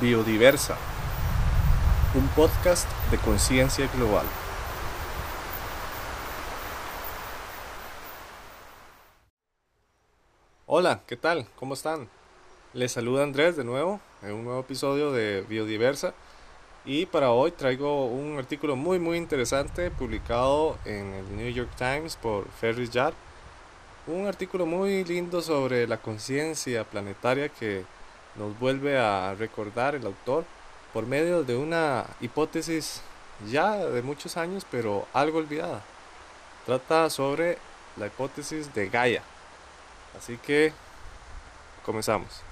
Biodiversa, un podcast de conciencia global. Hola, ¿qué tal? ¿Cómo están? Les saluda Andrés de nuevo en un nuevo episodio de Biodiversa y para hoy traigo un artículo muy muy interesante publicado en el New York Times por Ferris Yard. Un artículo muy lindo sobre la conciencia planetaria que nos vuelve a recordar el autor por medio de una hipótesis ya de muchos años pero algo olvidada. Trata sobre la hipótesis de Gaia. Así que comenzamos.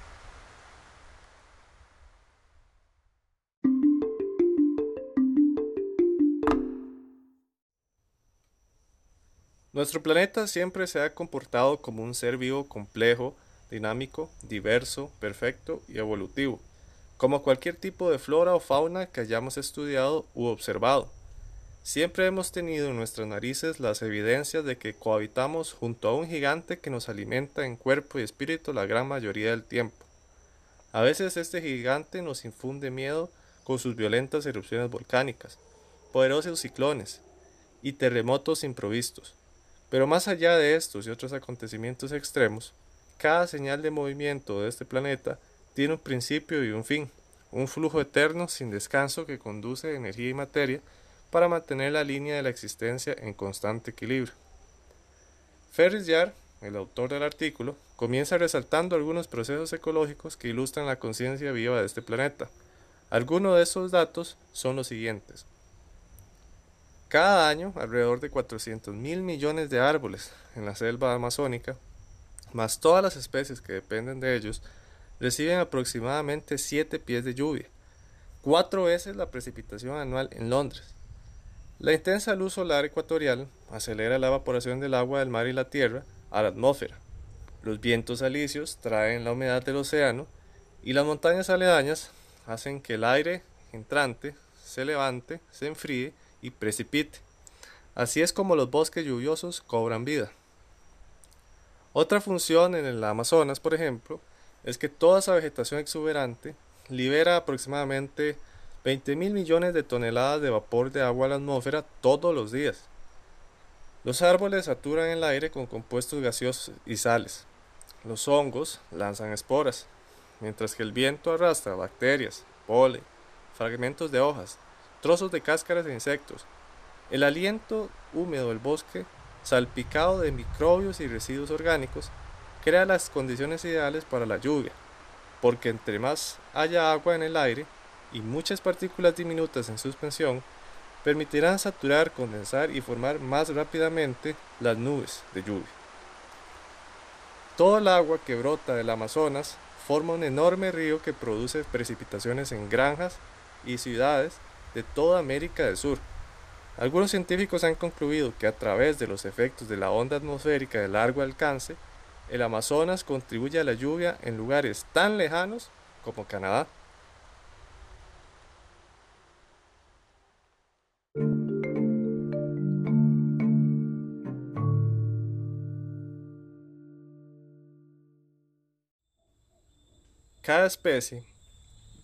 Nuestro planeta siempre se ha comportado como un ser vivo complejo, dinámico, diverso, perfecto y evolutivo, como cualquier tipo de flora o fauna que hayamos estudiado u observado. Siempre hemos tenido en nuestras narices las evidencias de que cohabitamos junto a un gigante que nos alimenta en cuerpo y espíritu la gran mayoría del tiempo. A veces este gigante nos infunde miedo con sus violentas erupciones volcánicas, poderosos ciclones y terremotos improvistos. Pero más allá de estos y otros acontecimientos extremos, cada señal de movimiento de este planeta tiene un principio y un fin, un flujo eterno sin descanso que conduce energía y materia para mantener la línea de la existencia en constante equilibrio. Ferris Yar, el autor del artículo, comienza resaltando algunos procesos ecológicos que ilustran la conciencia viva de este planeta. Algunos de esos datos son los siguientes. Cada año, alrededor de 400 mil millones de árboles en la selva amazónica, más todas las especies que dependen de ellos, reciben aproximadamente 7 pies de lluvia, cuatro veces la precipitación anual en Londres. La intensa luz solar ecuatorial acelera la evaporación del agua del mar y la tierra a la atmósfera. Los vientos alisios traen la humedad del océano y las montañas aledañas hacen que el aire entrante se levante, se enfríe y precipite. Así es como los bosques lluviosos cobran vida. Otra función en el Amazonas, por ejemplo, es que toda esa vegetación exuberante libera aproximadamente 20 mil millones de toneladas de vapor de agua a la atmósfera todos los días. Los árboles saturan el aire con compuestos gaseosos y sales. Los hongos lanzan esporas, mientras que el viento arrastra bacterias, polen, fragmentos de hojas, trozos de cáscaras de insectos. El aliento húmedo del bosque, salpicado de microbios y residuos orgánicos, crea las condiciones ideales para la lluvia, porque entre más haya agua en el aire y muchas partículas diminutas en suspensión, permitirán saturar, condensar y formar más rápidamente las nubes de lluvia. Todo el agua que brota del Amazonas forma un enorme río que produce precipitaciones en granjas y ciudades de toda América del Sur. Algunos científicos han concluido que a través de los efectos de la onda atmosférica de largo alcance, el Amazonas contribuye a la lluvia en lugares tan lejanos como Canadá. Cada especie,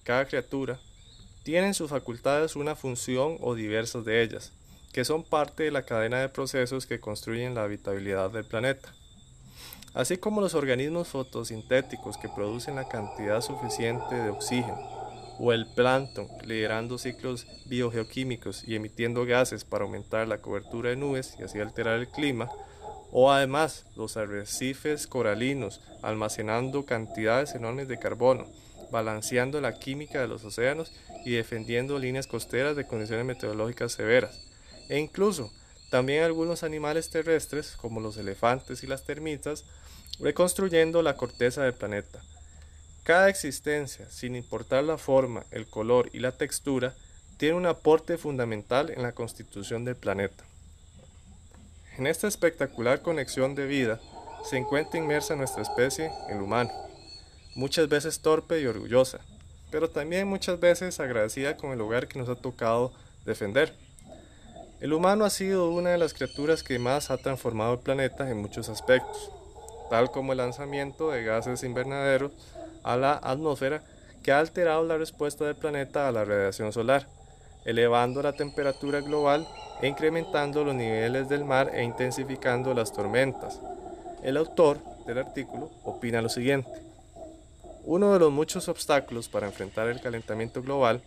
cada criatura, tienen sus facultades una función o diversas de ellas, que son parte de la cadena de procesos que construyen la habitabilidad del planeta. Así como los organismos fotosintéticos que producen la cantidad suficiente de oxígeno, o el plancton liderando ciclos biogeoquímicos y emitiendo gases para aumentar la cobertura de nubes y así alterar el clima, o además los arrecifes coralinos almacenando cantidades enormes de carbono, balanceando la química de los océanos y defendiendo líneas costeras de condiciones meteorológicas severas. E incluso también algunos animales terrestres, como los elefantes y las termitas, reconstruyendo la corteza del planeta. Cada existencia, sin importar la forma, el color y la textura, tiene un aporte fundamental en la constitución del planeta. En esta espectacular conexión de vida se encuentra inmersa nuestra especie, el humano, muchas veces torpe y orgullosa, pero también muchas veces agradecida con el lugar que nos ha tocado defender. El humano ha sido una de las criaturas que más ha transformado el planeta en muchos aspectos, tal como el lanzamiento de gases invernaderos a la atmósfera que ha alterado la respuesta del planeta a la radiación solar, elevando la temperatura global e incrementando los niveles del mar e intensificando las tormentas. El autor del artículo opina lo siguiente. Uno de los muchos obstáculos para enfrentar el calentamiento global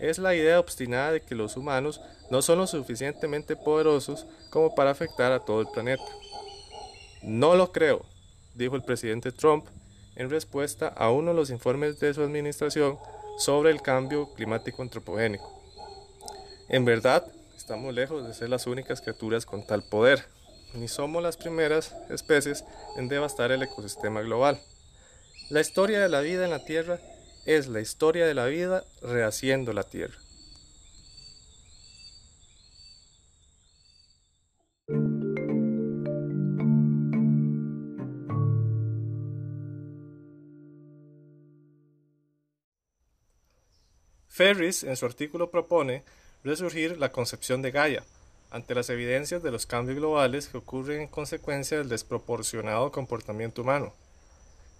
es la idea obstinada de que los humanos no son lo suficientemente poderosos como para afectar a todo el planeta. No lo creo, dijo el presidente Trump en respuesta a uno de los informes de su administración sobre el cambio climático antropogénico. En verdad, estamos lejos de ser las únicas criaturas con tal poder, ni somos las primeras especies en devastar el ecosistema global. La historia de la vida en la Tierra es la historia de la vida rehaciendo la Tierra. Ferris en su artículo propone resurgir la concepción de Gaia, ante las evidencias de los cambios globales que ocurren en consecuencia del desproporcionado comportamiento humano.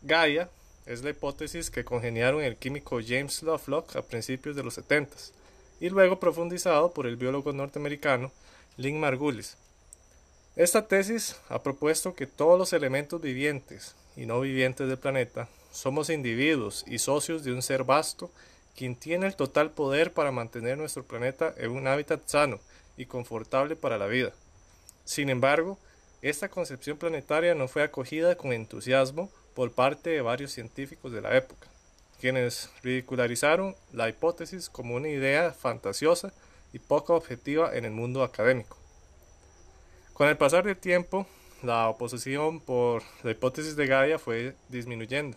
Gaia es la hipótesis que congeniaron el químico James Lovelock a principios de los 70 y luego profundizado por el biólogo norteamericano Lynn Margulis. Esta tesis ha propuesto que todos los elementos vivientes y no vivientes del planeta somos individuos y socios de un ser vasto quien tiene el total poder para mantener nuestro planeta en un hábitat sano y confortable para la vida. Sin embargo, esta concepción planetaria no fue acogida con entusiasmo por parte de varios científicos de la época, quienes ridicularizaron la hipótesis como una idea fantasiosa y poco objetiva en el mundo académico. Con el pasar del tiempo, la oposición por la hipótesis de Gaia fue disminuyendo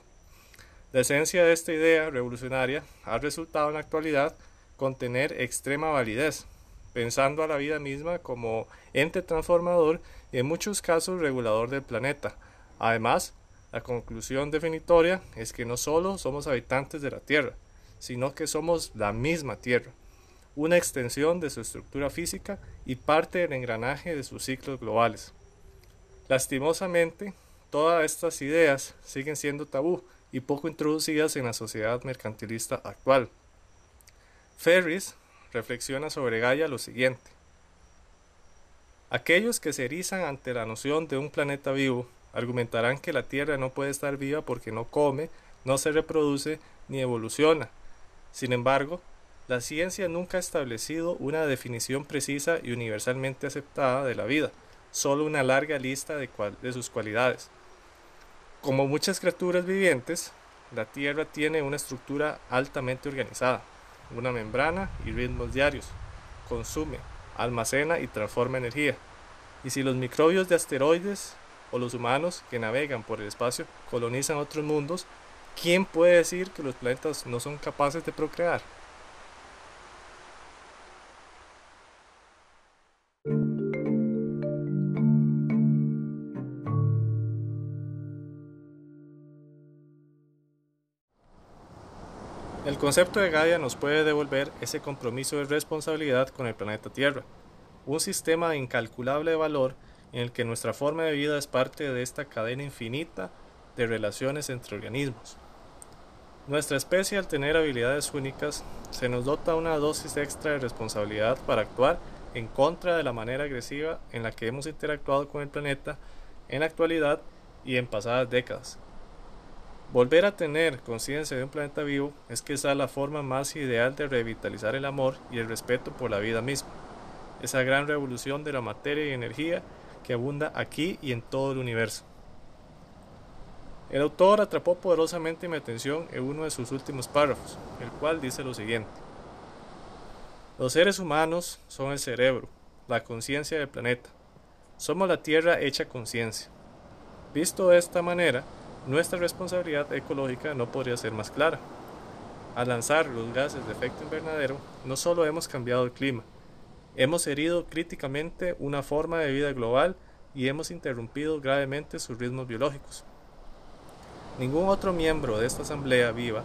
la esencia de esta idea revolucionaria ha resultado en la actualidad contener extrema validez, pensando a la vida misma como ente transformador y en muchos casos regulador del planeta. Además, la conclusión definitoria es que no solo somos habitantes de la Tierra, sino que somos la misma Tierra, una extensión de su estructura física y parte del engranaje de sus ciclos globales. Lastimosamente, todas estas ideas siguen siendo tabú y poco introducidas en la sociedad mercantilista actual. Ferris reflexiona sobre Gaia lo siguiente. Aquellos que se erizan ante la noción de un planeta vivo argumentarán que la Tierra no puede estar viva porque no come, no se reproduce ni evoluciona. Sin embargo, la ciencia nunca ha establecido una definición precisa y universalmente aceptada de la vida, solo una larga lista de, de sus cualidades. Como muchas criaturas vivientes, la Tierra tiene una estructura altamente organizada, una membrana y ritmos diarios. Consume, almacena y transforma energía. Y si los microbios de asteroides o los humanos que navegan por el espacio colonizan otros mundos, ¿quién puede decir que los planetas no son capaces de procrear? El concepto de Gaia nos puede devolver ese compromiso de responsabilidad con el planeta Tierra, un sistema de incalculable valor en el que nuestra forma de vida es parte de esta cadena infinita de relaciones entre organismos. Nuestra especie al tener habilidades únicas se nos dota una dosis extra de responsabilidad para actuar en contra de la manera agresiva en la que hemos interactuado con el planeta en la actualidad y en pasadas décadas. Volver a tener conciencia de un planeta vivo es quizá la forma más ideal de revitalizar el amor y el respeto por la vida misma, esa gran revolución de la materia y energía que abunda aquí y en todo el universo. El autor atrapó poderosamente mi atención en uno de sus últimos párrafos, el cual dice lo siguiente. Los seres humanos son el cerebro, la conciencia del planeta. Somos la Tierra hecha conciencia. Visto de esta manera, nuestra responsabilidad ecológica no podría ser más clara. Al lanzar los gases de efecto invernadero, no solo hemos cambiado el clima, hemos herido críticamente una forma de vida global y hemos interrumpido gravemente sus ritmos biológicos. Ningún otro miembro de esta asamblea viva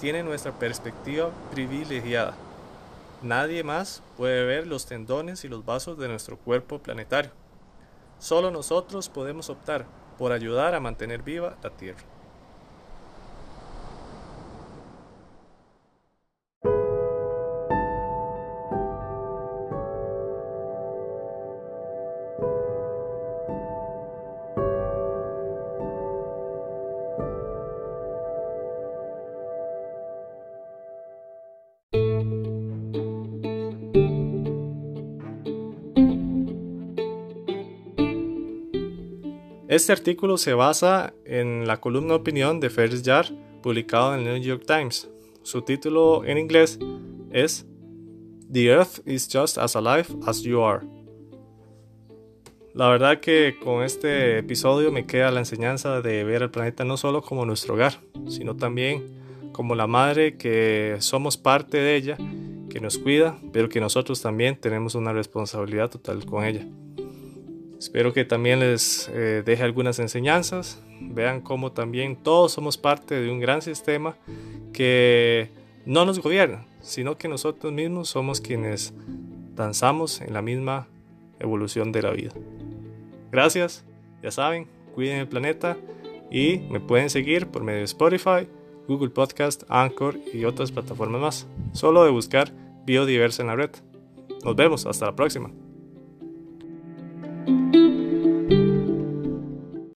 tiene nuestra perspectiva privilegiada. Nadie más puede ver los tendones y los vasos de nuestro cuerpo planetario. Solo nosotros podemos optar por ayudar a mantener viva la Tierra. Este artículo se basa en la columna opinión de Ferris Yar, publicado en el New York Times. Su título en inglés es The Earth is just as alive as you are. La verdad que con este episodio me queda la enseñanza de ver al planeta no solo como nuestro hogar, sino también como la madre que somos parte de ella, que nos cuida, pero que nosotros también tenemos una responsabilidad total con ella. Espero que también les eh, deje algunas enseñanzas, vean cómo también todos somos parte de un gran sistema que no nos gobierna, sino que nosotros mismos somos quienes danzamos en la misma evolución de la vida. Gracias, ya saben, cuiden el planeta y me pueden seguir por medio de Spotify, Google Podcast, Anchor y otras plataformas más. Solo de buscar Biodiversa en la red. Nos vemos, hasta la próxima.